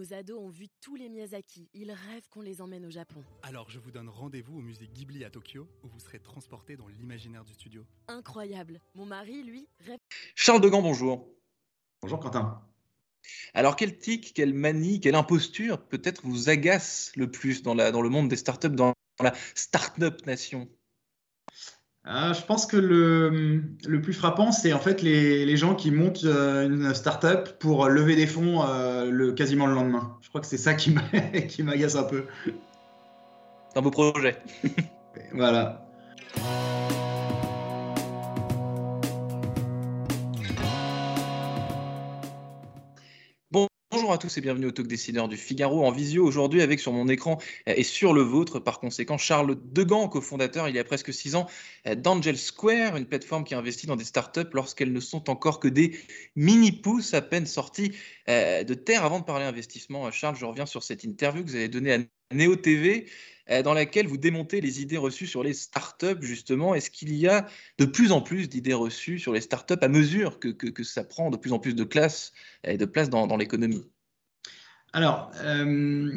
Nos ados ont vu tous les Miyazaki. Ils rêvent qu'on les emmène au Japon. Alors je vous donne rendez-vous au musée Ghibli à Tokyo, où vous serez transporté dans l'imaginaire du studio. Incroyable. Mon mari, lui, rêve. Charles Degan, bonjour. Bonjour Quentin. Alors, quel tic, quelle manie, quelle imposture peut-être vous agace le plus dans, la, dans le monde des startups, dans la start-up nation? Ah, je pense que le, le plus frappant, c'est en fait les, les, gens qui montent euh, une startup pour lever des fonds euh, le, quasiment le lendemain. Je crois que c'est ça qui m'agace un peu. C'est un beau projet. voilà. Bonjour à tous et bienvenue au Talk Décideur du Figaro en visio aujourd'hui avec sur mon écran euh, et sur le vôtre par conséquent Charles Degan, cofondateur il y a presque six ans euh, d'Angel Square, une plateforme qui investit dans des startups lorsqu'elles ne sont encore que des mini-pousses à peine sorties euh, de terre. Avant de parler investissement, Charles, je reviens sur cette interview que vous avez donnée à Néo TV dans laquelle vous démontez les idées reçues sur les startups, justement. Est-ce qu'il y a de plus en plus d'idées reçues sur les startups à mesure que, que, ça prend de plus en plus de, classe, et de place dans, dans l'économie? Alors, euh,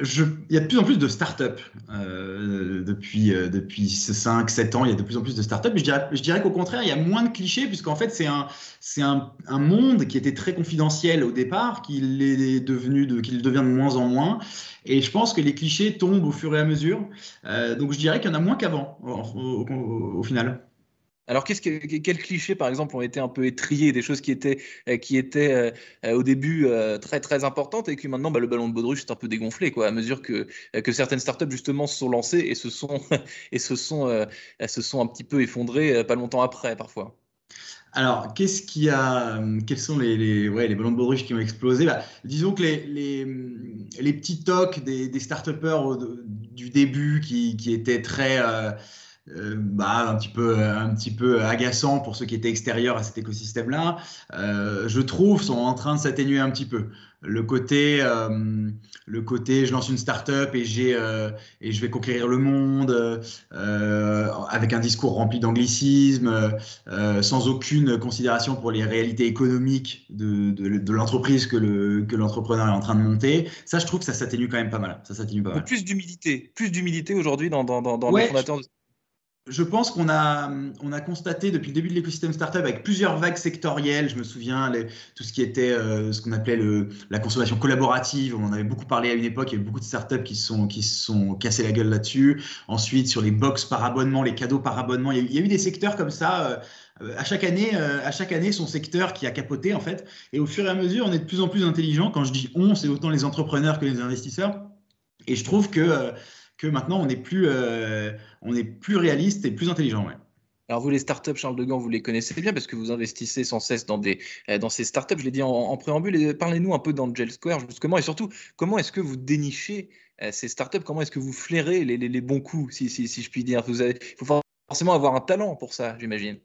il y a de plus en plus de startups euh, depuis, euh, depuis 5-7 ans. Il y a de plus en plus de startups. Je dirais, je dirais qu'au contraire, il y a moins de clichés, puisqu'en fait, c'est un, un, un, monde qui était très confidentiel au départ, qu'il est devenu de, qu'il devient de moins en moins. Et je pense que les clichés tombent au fur et à mesure. Euh, donc, je dirais qu'il y en a moins qu'avant, au final. Alors, que, quels clichés, par exemple, ont été un peu étriés, des choses qui étaient, euh, qui étaient euh, au début euh, très très importantes et qui maintenant, bah, le ballon de baudruche est un peu dégonflé, à mesure que, que certaines startups justement se sont lancées et se sont et se sont, se sont un petit peu effondrées pas longtemps après, parfois. Alors, qu'est-ce qui a, quels sont les, les, ouais, les ballons de baudruche qui ont explosé? Bah, Disons que les, les, les petits tocs des, des du début qui, qui étaient très euh, bah, un, petit peu, un petit peu agaçant pour ceux qui étaient extérieurs à cet écosystème-là, euh, je trouve, sont en train de s'atténuer un petit peu. Le côté, euh, le côté je lance une start-up et, j'ai, et je vais conquérir le monde avec un discours rempli d'anglicisme, sans aucune considération pour les réalités économiques de, de, l'entreprise que, le, que l'entrepreneur est en train de monter. Ça, je trouve que ça s'atténue quand même pas mal. Ça s'atténue pas mal. Plus d'humilité, plus d'humilité aujourd'hui dans, dans, dans, les fondateurs de je pense qu'on a, on a constaté depuis le début de l'écosystème startup avec plusieurs vagues sectorielles. Je me souviens tout ce qui était euh, ce qu'on appelait le, la consommation collaborative. On en avait beaucoup parlé à une époque. Il y a eu beaucoup de startups qui sont qui sont cassés la gueule là-dessus. Ensuite, sur les box par abonnement, les cadeaux par abonnement, il y a, eu des secteurs comme ça. Euh, à chaque année, euh, à chaque année, son secteur qui a capoté en fait. Et au fur et à mesure, on est de plus en plus intelligent. Quand je dis on, c'est autant les entrepreneurs que les investisseurs. Et je trouve que que maintenant on est plus, euh, on est plus réaliste et plus intelligent. Alors vous, les startups, Charles Degan, vous les connaissez bien parce que vous investissez sans cesse dans, des, euh, dans ces startups. Je l'ai dit en, préambule. Parlez-nous un peu d'Angel Square, justement, et surtout, comment est-ce que vous dénichez euh, ces startups? Comment est-ce que vous flairez les, les, bons coups, si, si, si je puis dire? Il faut forcément avoir un talent pour ça, j'imagine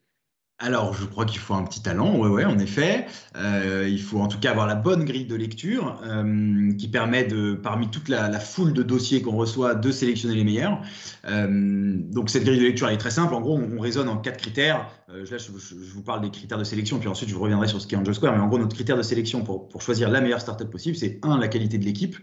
alors, je crois qu'il faut un petit talent, ouais, en effet. Euh, il faut en tout cas avoir la bonne grille de lecture euh, qui permet de, parmi toute la, foule de dossiers qu'on reçoit, de sélectionner les meilleurs. Euh, donc, cette grille de lecture elle est très simple. En gros, on, raisonne en quatre critères. là, je, vous parle des critères de sélection, puis ensuite je reviendrai sur ce qu'est Angel Square. Mais en gros, notre critère de sélection pour, choisir la meilleure startup possible, c'est un, la qualité de l'équipe.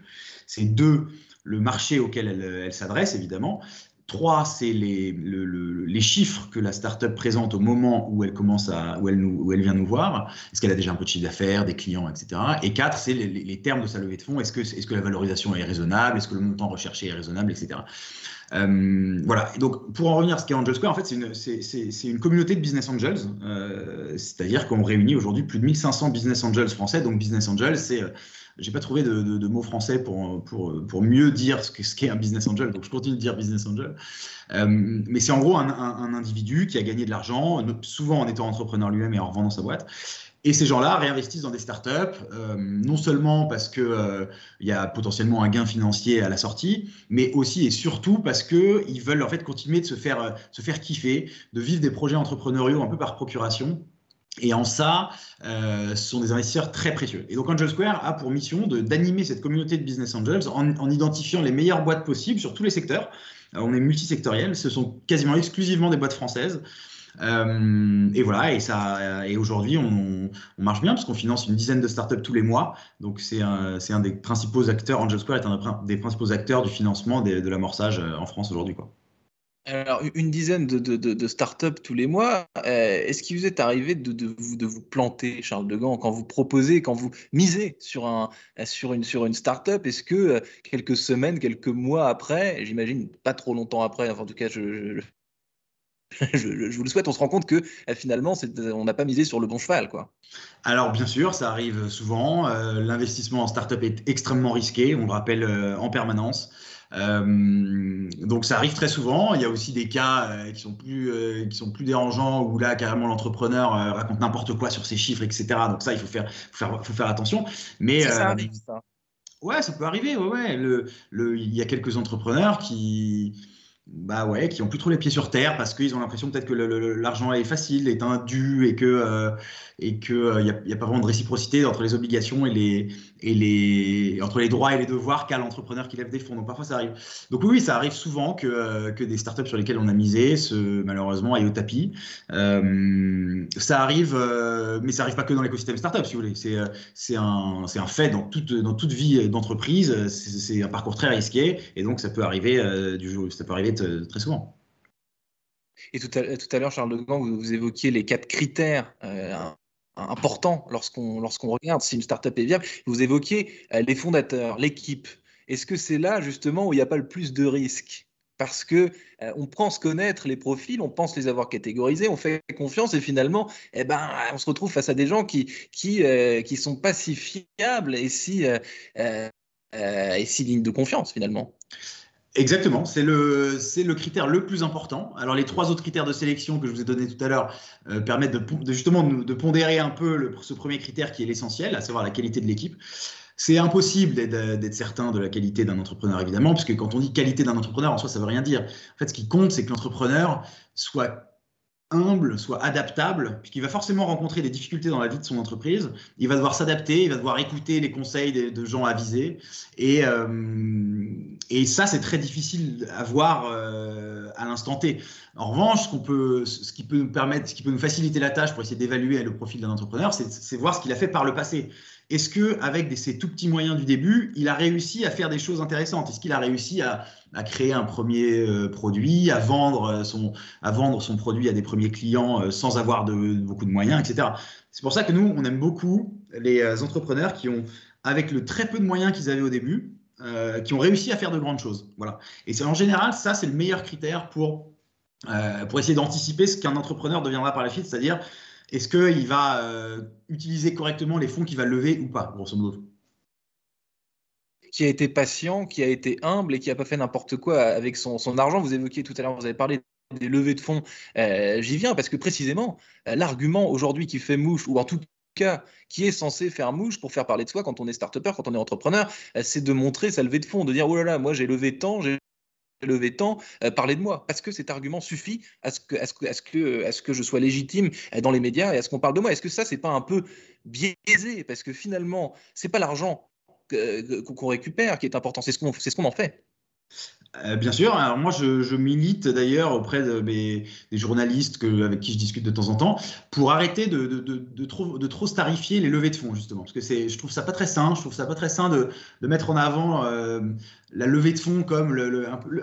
C'est deux, le marché auquel elle s'adresse, évidemment. Trois, c'est les, chiffres que la startup présente au moment où elle commence à, où elle, nous, où elle vient nous voir. Est-ce qu'elle a déjà un peu de chiffre d'affaires, des clients, etc. Et quatre, c'est les, termes de sa levée de fonds. Est-ce que, est-ce que la valorisation est raisonnable? Est-ce que le montant recherché est raisonnable, etc. Euh, voilà. Donc, pour en revenir à ce qu'est Angel Square, en fait, c'est une, communauté de business angels. Euh, c'est-à-dire qu'on réunit aujourd'hui plus de 1500 business angels français. Donc, business angels, c'est j'ai pas trouvé de, de, mots français pour, pour, pour mieux dire ce qu'est ce un business angel, donc je continue de dire business angel. Euh, mais c'est en gros un, individu qui a gagné de l'argent, souvent en étant entrepreneur lui-même et en revendant sa boîte. Et ces gens-là réinvestissent dans des startups, euh, non seulement parce qu'il euh, y a potentiellement un gain financier à la sortie, mais aussi et surtout parce qu'ils veulent en fait continuer de se faire, se faire kiffer, de vivre des projets entrepreneuriaux un peu par procuration et en ça, euh, ce sont des investisseurs très précieux. Et donc Angel Square a pour mission d'animer cette communauté de business angels en, en, identifiant les meilleures boîtes possibles sur tous les secteurs. Euh, on est multisectoriel, ce sont quasiment exclusivement des boîtes françaises. et voilà, et, et aujourd'hui, on, marche bien parce qu'on finance une dizaine de startups tous les mois. Donc, c'est un, un, des principaux acteurs, Angel Square est un des principaux acteurs du financement de l'amorçage en France aujourd'hui. Alors, une dizaine de, de, de, startups tous les mois. Euh, est-ce qu'il vous est arrivé de, vous, planter, Charles de Gand, quand vous proposez, quand vous misez sur, un, sur, une, sur une startup? Est-ce que euh, quelques semaines, quelques mois après, j'imagine pas trop longtemps après, enfin, en tout cas, je, je, vous le souhaite, on se rend compte que euh, finalement, on n'a pas misé sur le bon cheval. Quoi. Alors, bien sûr, ça arrive souvent. L'investissement en startup est extrêmement risqué, on le rappelle en permanence. Euh, donc ça arrive très souvent. Il y a aussi des cas euh, qui sont plus euh, qui sont plus dérangeants où là carrément l'entrepreneur raconte n'importe quoi sur ses chiffres, etc. Donc ça il faut faire faut faire, faut faire attention. Mais ça, arrive ça. Ouais, ça peut arriver. Ouais, ouais. Le, le, il y a quelques entrepreneurs qui bah ouais, qui ont plus trop les pieds sur terre parce qu'ils ont l'impression peut-être que l'argent est facile, est un dû et que euh, et que il euh, n'y a, pas vraiment de réciprocité entre les obligations et les entre les droits et les devoirs qu'a l'entrepreneur qui lève des fonds. Donc parfois ça arrive. Donc oui, ça arrive souvent que euh, que des startups sur lesquelles on a misé se malheureusement aillent au tapis. ça arrive, mais ça arrive pas que dans l'écosystème startup, si vous voulez. C'est un fait dans toute vie d'entreprise. C'est un parcours très risqué et donc ça peut arriver du jour, ça peut arriver euh, très souvent. Et tout à, l'heure, Charles de Gand, vous, évoquiez les quatre critères euh, importants lorsqu'on lorsqu'on regarde si une startup est viable. Vous évoquiez euh, les fondateurs, l'équipe. Est-ce que c'est là justement où il n'y a pas le plus de risques? Parce que on pense connaître les profils, on pense les avoir catégorisés, on fait confiance et finalement, eh ben, on se retrouve face à des gens qui qui qui sont pas si fiables et si et si dignes de confiance finalement. Exactement, c'est le, c'est le critère le plus important. Alors les trois autres critères de sélection que je vous ai donnés tout à l'heure euh, permettent de, justement de, pondérer un peu ce premier critère qui est l'essentiel, à savoir la qualité de l'équipe. C'est impossible d'être certain de la qualité d'un entrepreneur, évidemment, puisque quand on dit qualité d'un entrepreneur, en soi, ça veut rien dire. En fait, ce qui compte, c'est que l'entrepreneur soit humble, soit adaptable, puisqu'il va forcément rencontrer des difficultés dans la vie de son entreprise. Il va devoir s'adapter, il va devoir écouter les conseils de, gens avisés. Et, euh, et ça, c'est très difficile à voir euh, à l'instant T. En revanche, ce, qui peut nous permettre, ce qui peut nous faciliter la tâche pour essayer d'évaluer le profil d'un entrepreneur, c'est voir ce qu'il a fait par le passé. Est-ce que avec ces tout petits moyens du début, il a réussi à faire des choses intéressantes? Est-ce qu'il a réussi à, créer un premier euh, produit, à vendre, euh, son, à vendre son produit à des premiers clients sans avoir beaucoup de moyens, etc. C'est pour ça que nous, on aime beaucoup les entrepreneurs qui ont, avec le très peu de moyens qu'ils avaient au début, qui ont réussi à faire de grandes choses. Voilà. Et c'est en général, ça, c'est le meilleur critère pour, pour essayer d'anticiper ce qu'un entrepreneur deviendra par la suite, c'est-à-dire est-ce qu'il va euh, utiliser correctement les fonds qu'il va lever ou pas, grosso modo? Qui a été patient, qui a été humble et qui n'a pas fait n'importe quoi avec son, argent. Vous évoquiez tout à l'heure, vous avez parlé des levées de fonds. Euh, j'y viens parce que précisément, euh, l'argument aujourd'hui qui fait mouche, ou en tout qui est censé faire mouche pour faire parler de soi quand on est start quand on est entrepreneur, c'est de montrer sa levée de fonds, de dire oh là là, moi j'ai levé tant, j'ai levé tant, euh, parler de moi, parce que cet argument suffit à ce que, à ce que, à ce que, à ce que je sois légitime euh, dans les médias et à ce qu'on parle de moi. Est-ce que ça, c'est pas un peu biaisé? Parce que finalement, c'est pas l'argent qu'on récupère qui est important, c'est ce qu'on ce qu'on en fait. Euh, bien sûr. Alors moi, je, milite d'ailleurs auprès de, des journalistes avec qui je discute de temps en temps pour arrêter de, trop, de starifier les levées de fonds, justement. Parce que je trouve ça pas très sain. Je trouve ça pas très sain de, mettre en avant la levée de fonds comme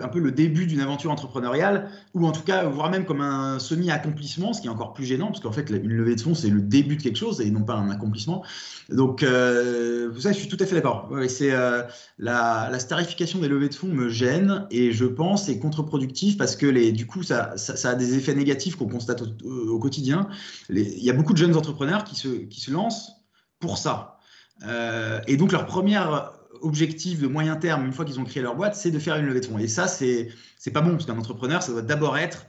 un, peu, le début d'une aventure entrepreneuriale, ou en tout cas, voire même comme un semi-accomplissement, ce qui est encore plus gênant, parce qu'en fait, une levée de fonds, c'est le début de quelque chose et non pas un accomplissement. Donc, euh, ça, je suis tout à fait d'accord. c'est euh, la, la, starification des levées de fonds me gêne et je pense est contre-productif parce que les, du coup, ça, ça, a des effets négatifs qu'on constate au, quotidien. il y a beaucoup de jeunes entrepreneurs qui se, qui se lancent pour ça. Euh, et donc, leur première objectif de moyen terme, une fois qu'ils ont créé leur boîte, c'est de faire une levée de fonds. Et ça, c'est c'est pas bon, parce qu'un entrepreneur, ça doit d'abord être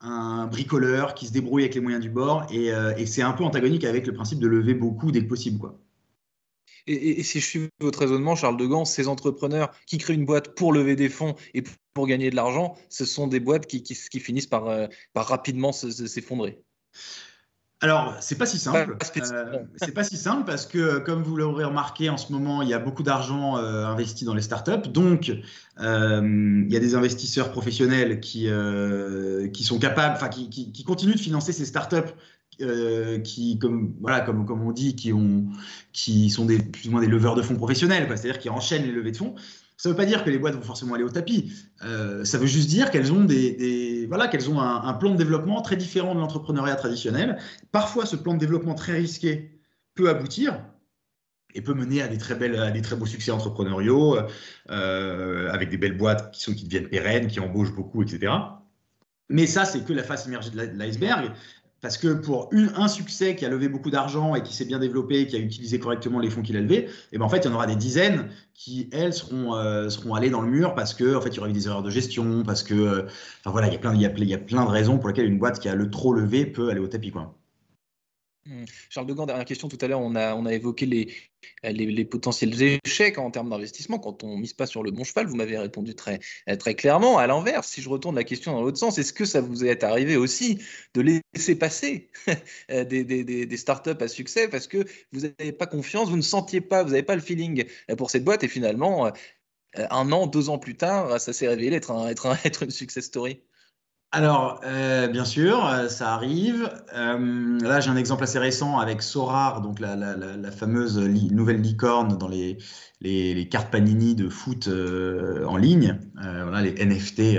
un bricoleur qui se débrouille avec les moyens du bord, et, euh, et c'est un peu antagonique avec le principe de lever beaucoup dès que possible. Quoi. Et, si je suis votre raisonnement, Charles de Gand, ces entrepreneurs qui créent une boîte pour lever des fonds et pour gagner de l'argent, ce sont des boîtes qui, qui, qui finissent par, euh, par rapidement s'effondrer. alors, c'est pas si simple. Euh, c'est pas si simple parce que, comme vous l'aurez remarqué en ce moment, il y a beaucoup d'argent euh, investi dans les startups. Donc, euh, il y a des investisseurs professionnels qui, qui sont capables, enfin, qui, qui, qui, continuent de financer ces startups. Qui, comme, voilà, comme, comme on dit, qui, ont, qui sont plus ou moins des leveurs de fonds professionnels, c'est-à-dire qui enchaînent les levées de fonds. Ça ne veut pas dire que les boîtes vont forcément aller au tapis. Euh, ça veut juste dire qu'elles ont, des, voilà, qu'elles ont un, plan de développement très différent de l'entrepreneuriat traditionnel. Parfois, ce plan de développement très risqué peut aboutir et peut mener à des très, belles, à des très beaux succès entrepreneuriaux, euh, avec des belles boîtes qui, sont, qui deviennent pérennes, qui embauchent beaucoup, etc. Mais ça, c'est que la face immergée de l'iceberg. Parce que pour un succès qui a levé beaucoup d'argent et qui s'est bien développé, qui a utilisé correctement les fonds qu'il a levés, et eh ben en fait, il y en aura des dizaines qui, elles, seront, euh, seront allées dans le mur parce que en fait, il y aura eu des erreurs de gestion, parce que, euh, voilà, il y, a plein, il, y a, il y a plein de raisons pour lesquelles une boîte qui a le trop levé peut aller au tapis. Quoi. Mmh. Charles Gand, dernière question. Tout à l'heure, on a, évoqué les, potentiels échecs en termes d'investissement quand on ne mise pas sur le bon cheval. Vous m'avez répondu très, clairement. À l'inverse, si je retourne la question dans l'autre sens, est-ce que ça vous est arrivé aussi de laisser passer des, des, startups à succès parce que vous n'avez pas confiance, vous ne sentiez pas, vous n'avez pas le feeling pour cette boîte et finalement, un an, deux ans plus tard, ça s'est révélé être, être une success story? Alors, euh, bien sûr, euh, ça arrive. Euh, là, j'ai un exemple assez récent avec Sorar, donc la, fameuse nouvelle licorne dans les, les, cartes Panini de foot en ligne, voilà, les NFT,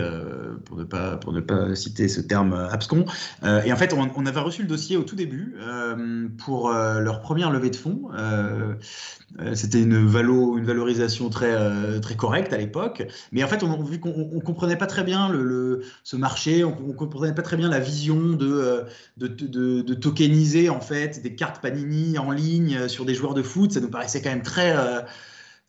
pour, ne pas, pour ne pas citer ce terme abscon. et en fait, on, avait reçu le dossier au tout début pour leur première levée de fonds. C'était une, valo, une valorisation très, très correcte à l'époque. Mais en fait, on, vu qu'on ne comprenait pas très bien le, ce marché, on ne comprenait pas très bien la vision de, de, de, tokeniser en fait des cartes Panini en ligne sur des joueurs de foot. Ça nous paraissait quand même très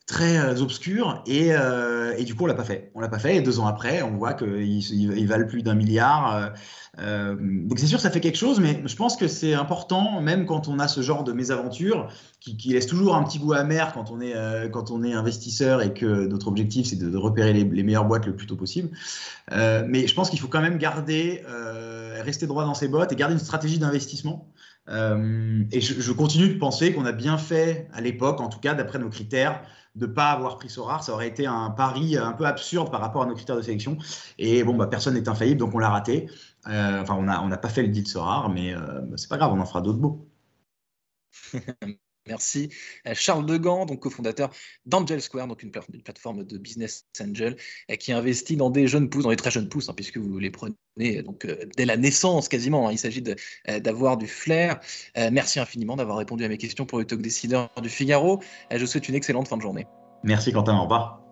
très euh, obscur et, euh, et, du coup on l'a pas fait. On l'a pas fait et deux ans après on voit qu'ils ils valent plus d'un milliard. Euh, donc c'est sûr ça fait quelque chose, mais je pense que c'est important même quand on a ce genre de mésaventure qui, laisse toujours un petit goût amer quand on est quand on est investisseur et que notre objectif c'est de, repérer les, meilleures boîtes le plus tôt possible. mais je pense qu'il faut quand même garder rester droit dans ses bottes et garder une stratégie d'investissement. et je, continue de penser qu'on a bien fait à l'époque, en tout cas d'après nos critères, de ne pas avoir pris Sorar, ça aurait été un pari un peu absurde par rapport à nos critères de sélection. Et bon, bah, personne n'est infaillible, donc on l'a raté. Euh, enfin, on n'a pas fait le deal Sorar, mais euh, bah, c'est pas grave, on en fera d'autres beaux. Merci. Euh, Charles Degand, donc cofondateur d'Angel Square, donc une, plateforme de business angel euh, qui investit dans des jeunes pousses, dans les très jeunes pousses, hein, puisque vous les prenez euh, donc dès la naissance quasiment. Hein. il s'agit d'avoir du flair. merci infiniment d'avoir répondu à mes questions pour le talk décideur du Figaro. je vous souhaite une excellente fin de journée. Merci Quentin, au revoir.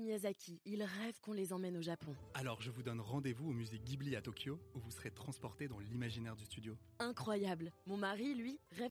Miyazaki. Ils rêvent qu'on les emmène au Japon. Alors je vous donne rendez-vous au musée Ghibli à Tokyo où vous serez transporté dans l'imaginaire du studio. Incroyable. Mon mari, lui, rêve